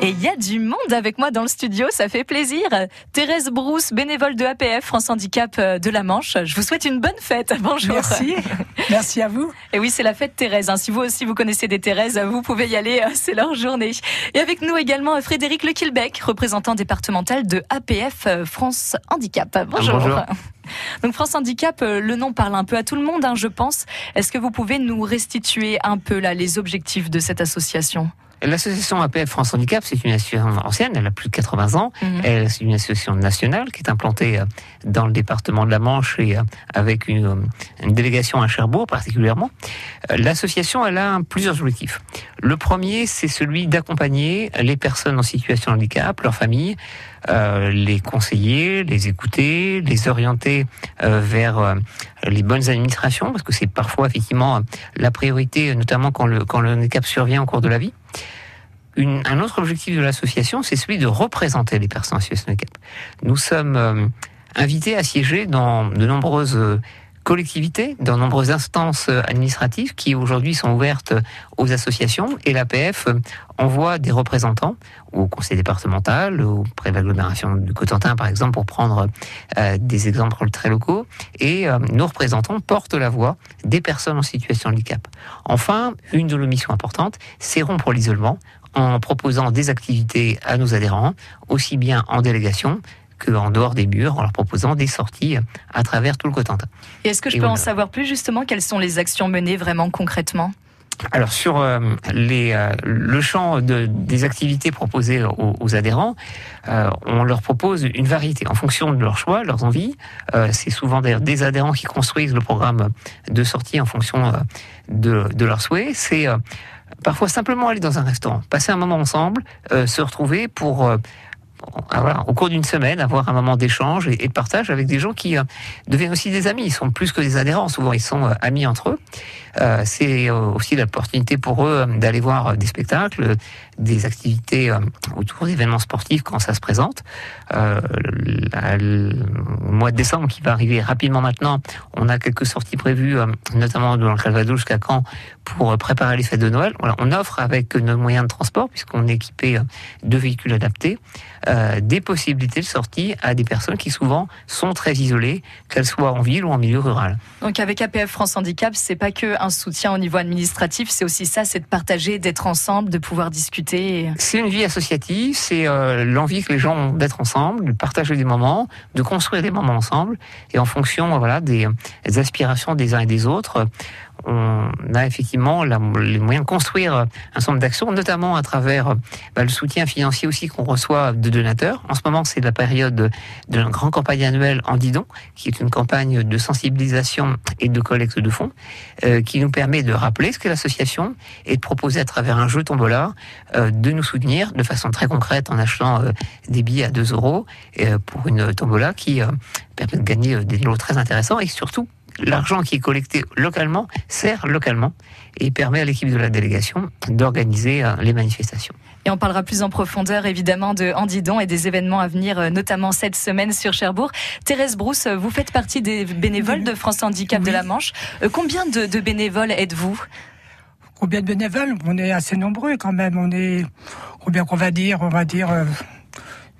Et il y a du monde avec moi dans le studio, ça fait plaisir. Thérèse Brousse, bénévole de APF France Handicap euh, de la Manche. Je vous souhaite une bonne fête. Bonjour. Merci. Merci à vous. Et oui, c'est la fête Thérèse. Hein. Si vous aussi vous connaissez des Thérèse, vous pouvez y aller. Euh, c'est leur journée. Et avec nous également euh, Frédéric Lequilbec, représentant départemental de APF France Handicap. Bonjour. Bonjour. Donc France Handicap, le nom parle un peu à tout le monde, hein, je pense. Est-ce que vous pouvez nous restituer un peu là les objectifs de cette association? L'association APF France Handicap, c'est une association ancienne, elle a plus de 80 ans. Elle- C'est une association nationale qui est implantée euh, dans le département de la Manche et euh, avec une, euh, une délégation à Cherbourg particulièrement. L'association, elle a plusieurs objectifs. Le premier, c'est celui d'accompagner les personnes en situation de handicap, leurs familles, euh, les conseiller, les écouter, les orienter euh, vers euh, les bonnes administrations, parce que c'est parfois effectivement la priorité, notamment quand le, quand le handicap survient au cours de la vie. Un autre objectif de l'association, c'est celui de représenter les personnes de handicap. Nous sommes euh, invités à siéger dans de nombreuses euh, collectivités, dans de nombreuses instances euh, administratives qui aujourd'hui sont ouvertes aux associations et l'APF envoie des représentants au conseil départemental, auprès de l'agglomération du Cotentin par exemple, pour prendre des exemples très locaux. Et euh, nos représentants portent la voix des personnes en situation de handicap. Enfin, une de nos missions importantes, c'est rompre l'isolement en proposant des activités à nos adhérents, aussi bien en délégation qu'en dehors des murs, en leur proposant des sorties à travers tout le Cotentin. Et est-ce que je Et peux en savoir plus justement Quelles sont les actions menées vraiment concrètement? Alors sur euh, les, euh, le champ de, des activités proposées aux, aux adhérents, euh, on leur propose une variété en fonction de leurs choix, leurs envies. C'est souvent d'ailleurs des adhérents qui construisent le programme de sortie en fonction de, de leurs souhaits. C'est parfois simplement aller dans un restaurant, passer un moment ensemble, euh, se retrouver pour euh, avoir, au cours d'une semaine, avoir un moment d'échange et, de partage avec des gens qui euh, deviennent aussi des amis. Ils sont plus que des adhérents, souvent ils sont amis entre eux. C'est aussi l'opportunité pour eux d'aller voir des spectacles, des activités autour d'événements sportifs quand ça se présente. Euh, le mois de décembre qui va arriver rapidement maintenant, on a quelques sorties prévues, notamment dans le Calvados jusqu'à Caen, pour préparer les fêtes de Noël. Voilà, on offre avec nos moyens de transport, puisqu'on est équipé euh, de véhicules adaptés, euh, des possibilités de sortie à des personnes qui souvent sont très isolées, qu'elles soient en ville ou en milieu rural. Donc avec APF France Handicap, c'est pas que un soutien au niveau administratif, c'est aussi ça, c'est de partager, d'être ensemble, de pouvoir discuter. C'est une vie associative, c'est euh, l'envie que les gens ont d'être ensemble, de partager des moments, de construire des moments ensemble, et en fonction voilà des, des aspirations des uns et des autres, on a effectivement les moyens de construire un certain nombre d'actions, notamment à travers bah, le soutien financier aussi qu'on reçoit de donateurs. En ce moment, c'est la période de, la grande campagne annuelle en Didon, qui est une campagne de sensibilisation et de collecte de fonds, euh, qui nous permet de rappeler ce qu'est l'association et de proposer à travers un jeu tombola euh, de nous soutenir de façon très concrète en achetant euh, des billets à 2 euros pour une tombola qui permet de gagner des lots très intéressants et surtout l'argent qui est collecté localement sert localement et permet à l'équipe de la délégation d'organiser euh, les manifestations. Et on parlera plus en profondeur évidemment de Andidon et des événements à venir, euh, notamment cette semaine sur Cherbourg. Thérèse Brousse, euh, vous faites partie des bénévoles de France Handicap de la Manche. Combien de, de bénévoles êtes-vous? Combien de bénévoles? On est assez nombreux quand même. On est combien qu'on va dire? On va dire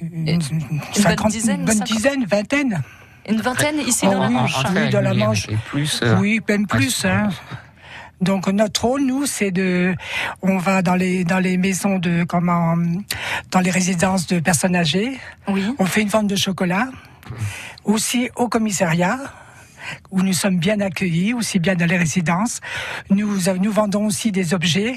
une, Une bonne dizaine, une bonne cinquante dizaine, vingtaine. Une vingtaine ici Oh dans la Manche. oui, dans la Manche. et plus, euh, Oui, même plus. Hein. Donc notre rôle, nous, c'est de, on va dans les dans les maisons de comment, dans les résidences de personnes âgées. Oui. On fait une vente de chocolat, aussi au commissariat où nous sommes bien accueillis, aussi bien dans les résidences. Nous nous vendons aussi des objets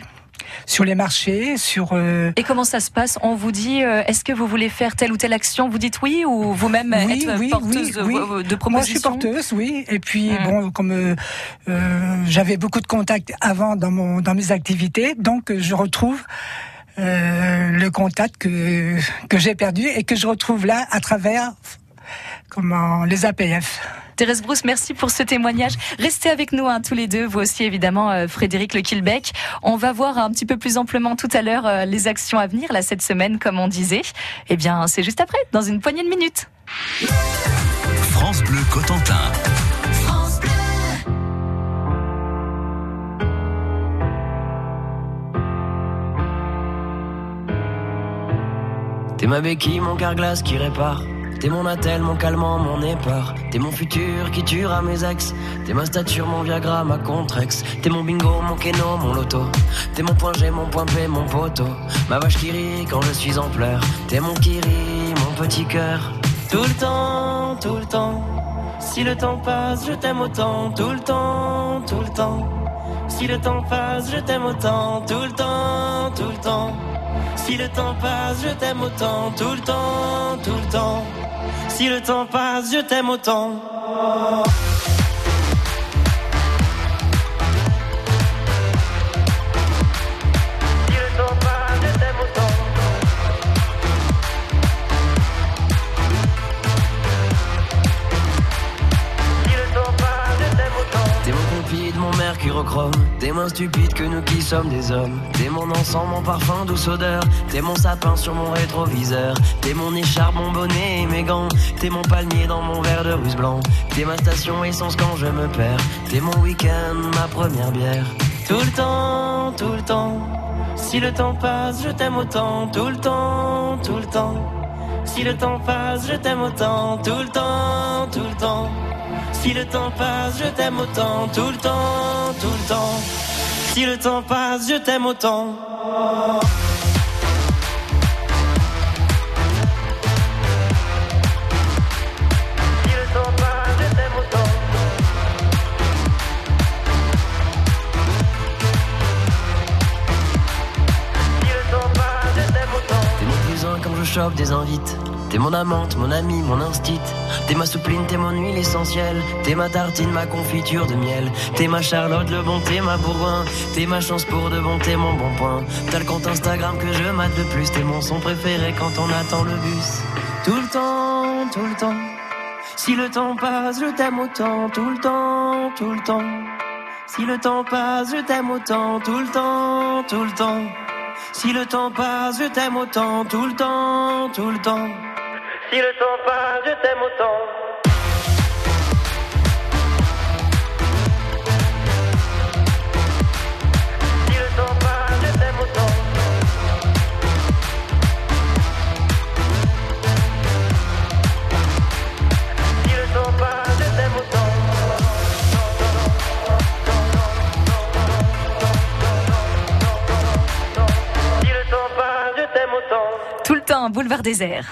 sur les marchés, sur euh, Et comment ça se passe? On vous dit, euh, est-ce que vous voulez faire telle ou telle action? Vous dites oui ou vous-même Oui, êtes oui, porteuse oui, de, oui. de propositions Moi, je suis porteuse, oui. Et puis, Mm. bon, comme euh, j'avais beaucoup de contacts avant dans mon dans mes activités, donc je retrouve le contact que que j'ai perdu et que je retrouve là à travers comment les APF. Thérèse Brousse, merci pour ce témoignage. Restez avec nous hein, tous les deux, vous aussi évidemment euh, Frédéric Le Quilbec. On va voir un petit peu plus amplement tout à l'heure euh, les actions à venir là cette semaine comme on disait. Eh bien, c'est juste après, dans une poignée de minutes. France Bleu Cotentin. T'es ma béquille, mon carglass qui répare. T'es mon attel, mon calmant, mon épar. T'es mon futur qui tuera mes ex. T'es ma stature, mon Viagra, ma contrex. T'es mon bingo, mon keno, mon loto. T'es mon point G, mon point P, mon poteau. Ma vache qui rit quand je suis en pleurs. T'es mon kiri, mon petit cœur. Tout le temps, tout le temps. Si le temps passe, je t'aime autant. Tout le temps, tout le temps. Si le temps passe, je t'aime autant. Tout le temps, tout le temps. Si le temps passe, je t'aime autant. Tout le temps, tout le temps. Si le temps passe, je t'aime autant. Compide, mon mercurochrome. T'es moins stupide que nous qui sommes des hommes. T'es mon encens, mon parfum, douce odeur. T'es mon sapin sur mon rétroviseur. T'es mon écharpe, mon bonnet et mes gants. T'es mon palmier dans mon verre de russe blanc. T'es ma station essence quand je me perds. T'es mon week-end, ma première bière. Tout le temps, tout le temps. Si le temps passe, je t'aime autant. Tout le temps, tout le temps. Si le temps passe, je t'aime autant. Tout le temps, tout le temps. Si le temps passe, je t'aime autant. Tout le temps, tout le temps. Si le temps passe, je t'aime autant. Si le temps passe, je t'aime autant. Si le temps passe, je t'aime autant. T'es mon plus un quand je chope des invites. T'es mon amante, mon ami, mon instit. T'es ma soupline, t'es mon huile essentielle. T'es ma tartine, ma confiture de miel. T'es ma Charlotte, le bon, t'es ma Bourgoin. T'es ma chance pour de bon, t'es mon bon point. T'as le compte Instagram que je mate le plus. T'es mon son préféré quand on attend le bus. Tout le temps, tout le temps. Si le temps passe, je t'aime autant. Tout le temps, tout le temps. Si le temps passe, je t'aime autant. Tout le temps, tout le temps. Si le temps passe, je t'aime autant. Tout le temps, tout le temps. Si le temps passe, je t'aime autant. Si le temps passe, je t'aime autant. Si le temps passe, je t'aime autant. Si le temps passe, je t'aime autant. Tout le temps, boulevard désert.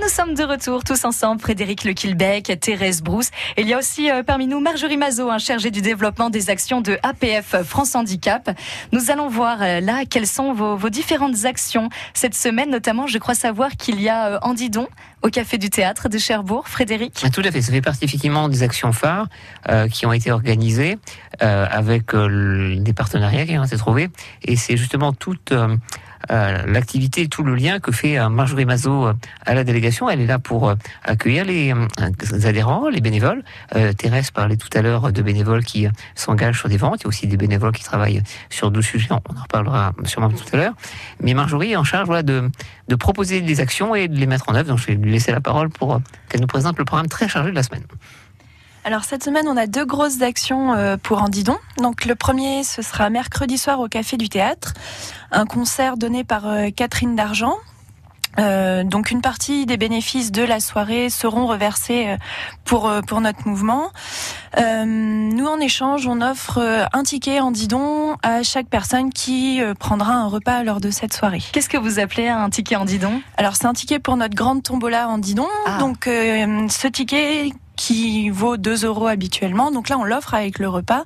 Nous sommes de retour tous ensemble, Frédéric Le Quilbec, Thérèse Brousse. Il y a aussi euh, parmi nous Marjorie Mazot, hein, chargée du développement des actions de APF France Handicap. Nous allons voir euh, là quelles sont vos, différentes actions cette semaine, notamment je crois savoir qu'il y a euh, Andidon au Café du Théâtre de Cherbourg. Frédéric Ah, Tout à fait, ça fait partie effectivement des actions phares qui ont été organisées avec des partenariats qui ont été trouvés. Et c'est justement toute euh, l'activité, tout le lien que fait euh, Marjorie Mazot euh, à la délégation. Elle est là pour accueillir les, adhérents, les bénévoles. Thérèse parlait tout à l'heure de bénévoles qui s'engagent sur des ventes. Il y a aussi des bénévoles qui travaillent sur d'autres sujets. On en reparlera sûrement tout à l'heure. Mais Marjorie est en charge voilà, de, de proposer des actions et de les mettre en œuvre. Donc je vais lui laisser la parole pour qu'elle nous présente le programme très chargé de la semaine. Alors cette semaine, on a deux grosses actions euh, pour Andidon. Donc le premier, ce sera mercredi soir au Café du Théâtre, un concert donné par euh, Catherine Dargent. Euh, donc une partie des bénéfices de la soirée seront reversés pour pour notre mouvement. Euh, nous en échange, on offre un ticket en didon à chaque personne qui prendra un repas lors de cette soirée. Qu'est-ce que vous appelez un ticket Andidon? Alors c'est un ticket pour notre grande tombola en didon. Ah. Donc euh, ce ticket qui vaut 2 euros habituellement. Donc là, on l'offre avec le repas.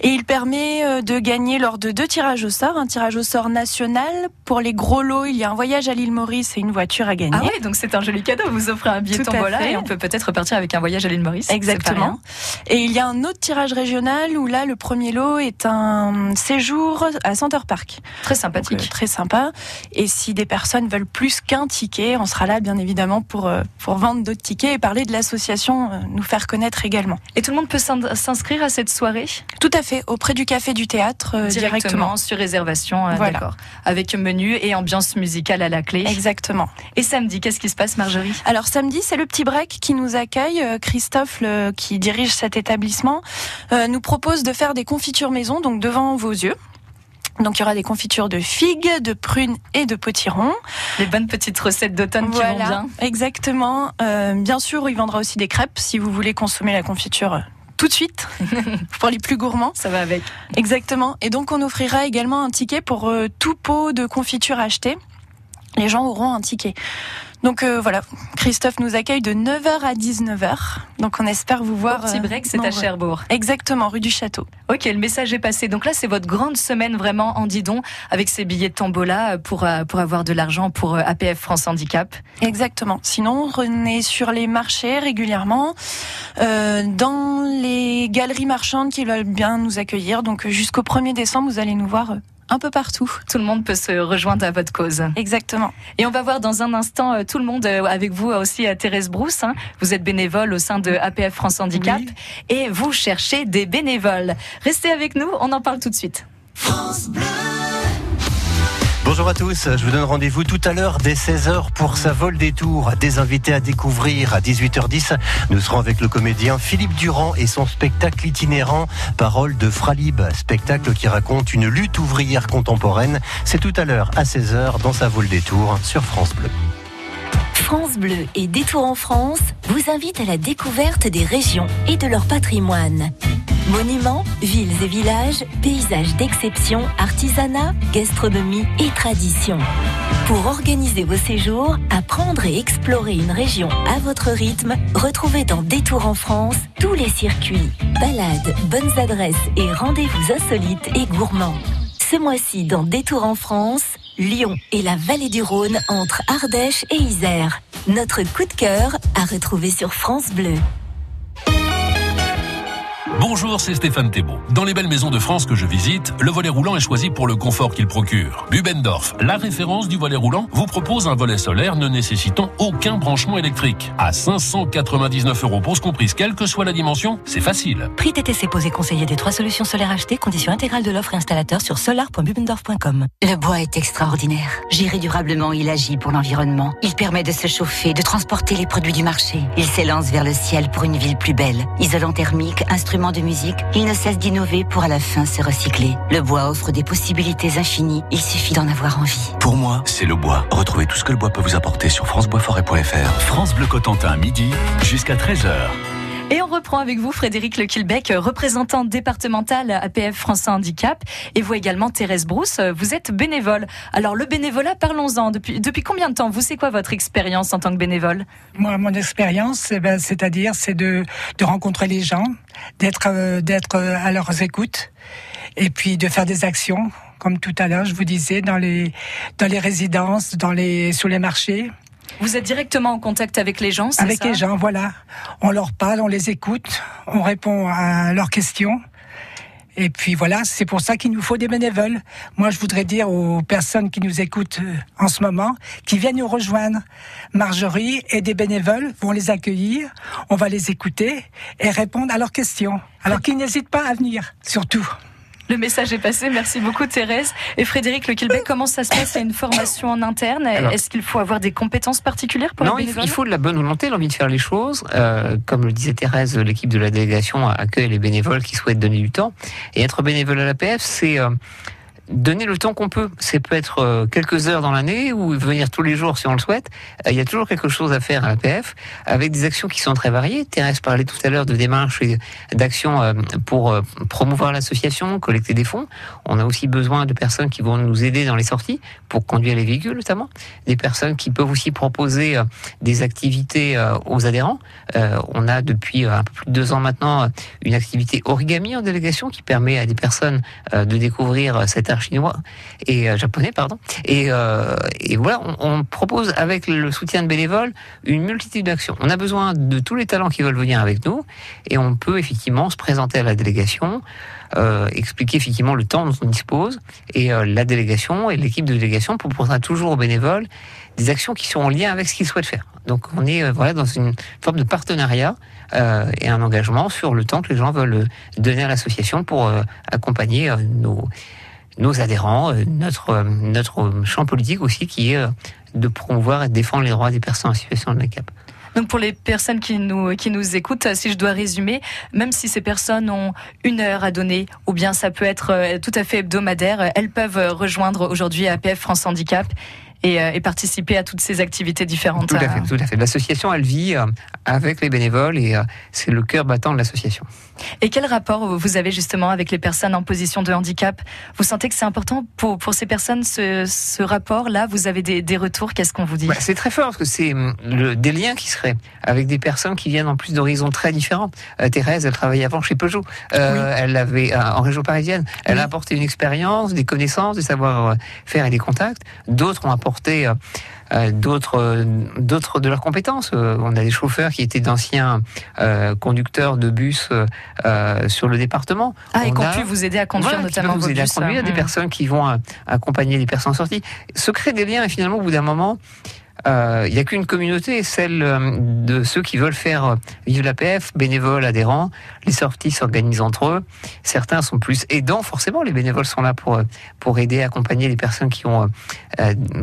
Et il permet euh, de gagner lors de deux tirages au sort. Un tirage au sort national. Pour les gros lots, il y a un voyage à l'île Maurice et une voiture à gagner. Ah oui, donc c'est un joli cadeau. Vous offrez un billet tombola et on peut peut-être repartir avec un voyage à l'île Maurice. Exactement. Et il y a un autre tirage régional où là, le premier lot est un séjour à Center Park. Très Donc, sympathique. euh, très sympa. Et si des personnes veulent plus qu'un ticket, on sera là, bien évidemment, pour, euh, pour vendre d'autres tickets et parler de l'association, euh, nous faire connaître également. Et tout le monde peut s'in- s'inscrire à cette soirée? Tout à fait, auprès du café du théâtre, euh, directement. sur réservation, euh, Voilà. d'accord. Avec menu et ambiance musicale à la clé. Exactement. Et samedi, qu'est-ce qui se passe, Marjorie? Alors samedi, c'est le petit break qui nous accueille. Euh, Christophe, le- qui dirige cet établissement, euh, nous propose de faire des confitures maison, donc devant vos yeux. Donc il y aura des confitures de figues, de prunes et de potirons. Les bonnes petites recettes d'automne qui vont bien. Exactement. Euh, bien sûr, il vendra aussi des crêpes si vous voulez consommer la confiture tout de suite pour les plus gourmands. Ça va avec. Exactement. Et donc on offrira également un ticket pour euh, tout pot de confiture acheté. Les gens auront un ticket. Donc euh, voilà, Christophe nous accueille de 9h à 19h. Donc on espère vous voir. Au petit break, c'est à Cherbourg. Exactement, rue du Château. Ok, le message est passé. Donc là, c'est votre grande semaine vraiment en Didon avec ces billets de tombola pour, pour avoir de l'argent pour APF France Handicap. Exactement. Sinon, on est sur les marchés régulièrement, euh, dans les galeries marchandes qui veulent bien nous accueillir. Donc jusqu'au 1er décembre, vous allez nous voir un peu partout. Tout le monde peut se rejoindre à votre cause. Exactement. Et on va voir dans un instant euh, tout le monde euh, avec vous aussi à euh, Thérèse Brousse. Hein. Vous êtes bénévole au sein de APF France Handicap et vous cherchez des bénévoles. Restez avec nous, on en parle tout de suite. France Bleu. Bonjour à tous, je vous donne rendez-vous tout à l'heure dès 16h pour sa vol des tours. Des invités à découvrir à 18h10. Nous serons avec le comédien Philippe Durand et son spectacle itinérant Parole de Fralib, spectacle qui raconte une lutte ouvrière contemporaine. C'est tout à l'heure à 16h dans sa vol des tours sur France Bleu. France Bleu et Détour en France vous invitent à la découverte des régions et de leur patrimoine. Monuments, villes et villages, paysages d'exception, artisanat, gastronomie et tradition. Pour organiser vos séjours, apprendre et explorer une région à votre rythme, retrouvez dans Détour en France tous les circuits, balades, bonnes adresses et rendez-vous insolites et gourmands. Ce mois-ci dans Détour en France, Lyon et la vallée du Rhône entre Ardèche et Isère. Notre coup de cœur à retrouver sur France Bleu. Bonjour, c'est Stéphane Thébault. Dans les belles maisons de France que je visite, le volet roulant est choisi pour le confort qu'il procure. Bubendorf, la référence du volet roulant, vous propose un volet solaire ne nécessitant aucun branchement électrique. À 599 euros pour ce comprise, quelle que soit la dimension, c'est facile. Prix TTC posé conseiller des trois solutions solaires achetées, condition intégrale de l'offre et installateur sur solar.bubendorf.com. Le bois est extraordinaire. Géré durablement, il agit pour l'environnement. Il permet de se chauffer, de transporter les produits du marché. Il s'élance vers le ciel pour une ville plus belle. Isolant thermique, instrument de musique, il ne cesse d'innover pour à la fin se recycler. Le bois offre des possibilités infinies, il suffit d'en avoir envie. Pour moi, c'est le bois. Retrouvez tout ce que le bois peut vous apporter sur franceboisforêt.fr. France Bleu Cotentin, midi jusqu'à 13h. Et on reprend avec vous Frédéric Le Quilbec, représentant départemental APF France Handicap, et vous également Thérèse Brousse, vous êtes bénévole. Alors le bénévolat, parlons-en. Depuis, depuis combien de temps Vous, c'est quoi votre expérience en tant que bénévole? Moi, mon expérience, eh ben, c'est-à-dire, c'est de, de rencontrer les gens, d'être euh, d'être à leurs écoutes, et puis de faire des actions, comme tout à l'heure, je vous disais, dans les dans les résidences, dans les sur les marchés. Vous êtes directement en contact avec les gens, Avec les gens, voilà. On leur parle, on les écoute, on répond à leurs questions. Et puis voilà, c'est pour ça qu'il nous faut des bénévoles. Moi, je voudrais dire aux personnes qui nous écoutent euh, en ce moment, qui viennent nous rejoindre. Marjorie et des bénévoles vont les accueillir, on va les écouter et répondre à leurs questions. Alors qu'ils n'hésitent pas à venir, surtout. Le message est passé. Merci beaucoup, Thérèse. Et Frédéric Le Quilbec, comment ça se passe? Il y a une formation en interne. Est-ce qu'il faut avoir des compétences particulières pour Non, il faut de la bonne volonté, l'envie de faire les choses. Euh, comme le disait Thérèse, l'équipe de la délégation accueille les bénévoles qui souhaitent donner du temps. Et être bénévole à l'APF, c'est euh, donner le temps qu'on peut. C'est peut être euh, quelques heures dans l'année ou venir tous les jours si on le souhaite. Euh, il y a toujours quelque chose à faire à l'APF avec des actions qui sont très variées. Thérèse parlait tout à l'heure de démarches et d'actions euh, pour promouvoir l'association, collecter des fonds. On a aussi besoin de personnes qui vont nous aider dans les sorties pour conduire les véhicules notamment. Des personnes qui peuvent aussi proposer des activités aux adhérents. On a depuis un peu plus de deux ans maintenant une activité origami en délégation qui permet à des personnes de découvrir cette chinois et euh, japonais, pardon. Et, euh, voilà, on, propose avec le soutien de bénévoles une multitude d'actions. On a besoin de tous les talents qui veulent venir avec nous et on peut effectivement se présenter à la délégation. Euh, expliquer effectivement le temps dont on dispose et la délégation et l'équipe de délégation proposera toujours aux bénévoles des actions qui sont en lien avec ce qu'ils souhaitent faire. Donc on est voilà dans une forme de partenariat et un engagement sur le temps que les gens veulent donner à l'association pour accompagner nos nos adhérents, euh, notre, euh, notre champ politique aussi qui est euh, de promouvoir et défendre les droits des personnes en situation de handicap. Donc pour les personnes qui nous, qui nous écoutent, si je dois résumer, même si ces personnes ont une heure à donner, ou bien ça peut être tout à fait hebdomadaire, elles peuvent rejoindre aujourd'hui APF France Handicap et, euh, et, participer à toutes ces activités différentes. Tout à fait, tout à fait. L'association, elle vit euh, avec les bénévoles et c'est le cœur battant de l'association. Et quel rapport vous avez justement avec les personnes en position de handicap? Vous sentez que c'est important pour, pour ces personnes, ce, ce rapport-là? Vous avez des, des retours? Qu'est-ce qu'on vous dit? Bah, C'est très fort parce que c'est hum, des liens qui seraient avec des personnes qui viennent en plus d'horizons très différents. Euh, Thérèse, elle travaillait avant chez Peugeot. Euh, oui. Elle avait euh, en région parisienne. Elle oui. a apporté une expérience, des connaissances, des savoir-faire et des contacts. D'autres ont apporté euh, d'autres d'autres de leurs compétences. Euh, on a des chauffeurs qui étaient d'anciens euh, conducteurs de bus sur le département. Ah, on et pu vous aider à conduire voilà, notamment vous vos aider à conduire, des hum. personnes qui vont accompagner les personnes en sortie. Se créer des liens et finalement au bout d'un moment, il euh, n'y a qu'une communauté, celle euh, de ceux qui veulent faire euh, vivre l'APF, bénévoles, adhérents. Les sorties s'organisent entre eux. Certains sont plus aidants, forcément. Les bénévoles sont là pour, pour aider, accompagner les personnes qui ont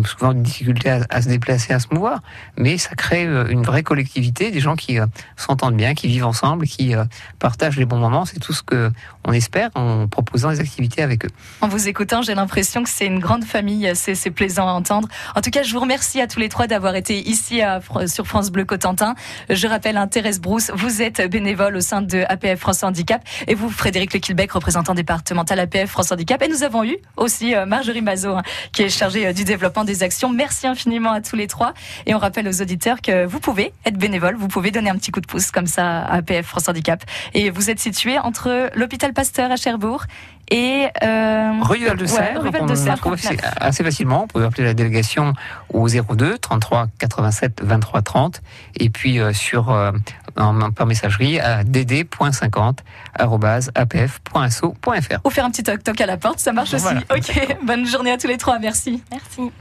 souvent des difficultés à, se déplacer, à se mouvoir. Mais ça crée une vraie collectivité, des gens qui s'entendent bien, qui vivent ensemble, qui partagent les bons moments. C'est tout ce que on espère en proposant des activités avec eux. En vous écoutant, j'ai l'impression que c'est une grande famille. C'est plaisant à entendre. En tout cas, je vous remercie à tous les trois d'avoir été ici sur France Bleu Cotentin. Je rappelle, hein, Thérèse Brousse, vous êtes bénévole au sein de APF France Handicap et vous, Frédéric Le Quilbec, représentant départemental APF France Handicap. Et nous avons eu aussi euh, Marjorie Mazot, hein, qui est chargée euh, du développement des actions. Merci infiniment à tous les trois. Et on rappelle aux auditeurs que vous pouvez être bénévole, vous pouvez donner un petit coup de pouce comme ça à APF France Handicap. Et vous êtes situé entre l'hôpital Pasteur à Cherbourg et euh, rue Val de Serre. Ouais, on de trouve assez facilement. Vous pouvez appeler la délégation au 02 33 87 23 30 et puis euh, sur euh, en, par messagerie à dd.50 apf.asso.fr. Ou faire un petit toc toc à la porte, ça marche Voilà. aussi. Ok, bonne journée à tous les trois, merci. Merci.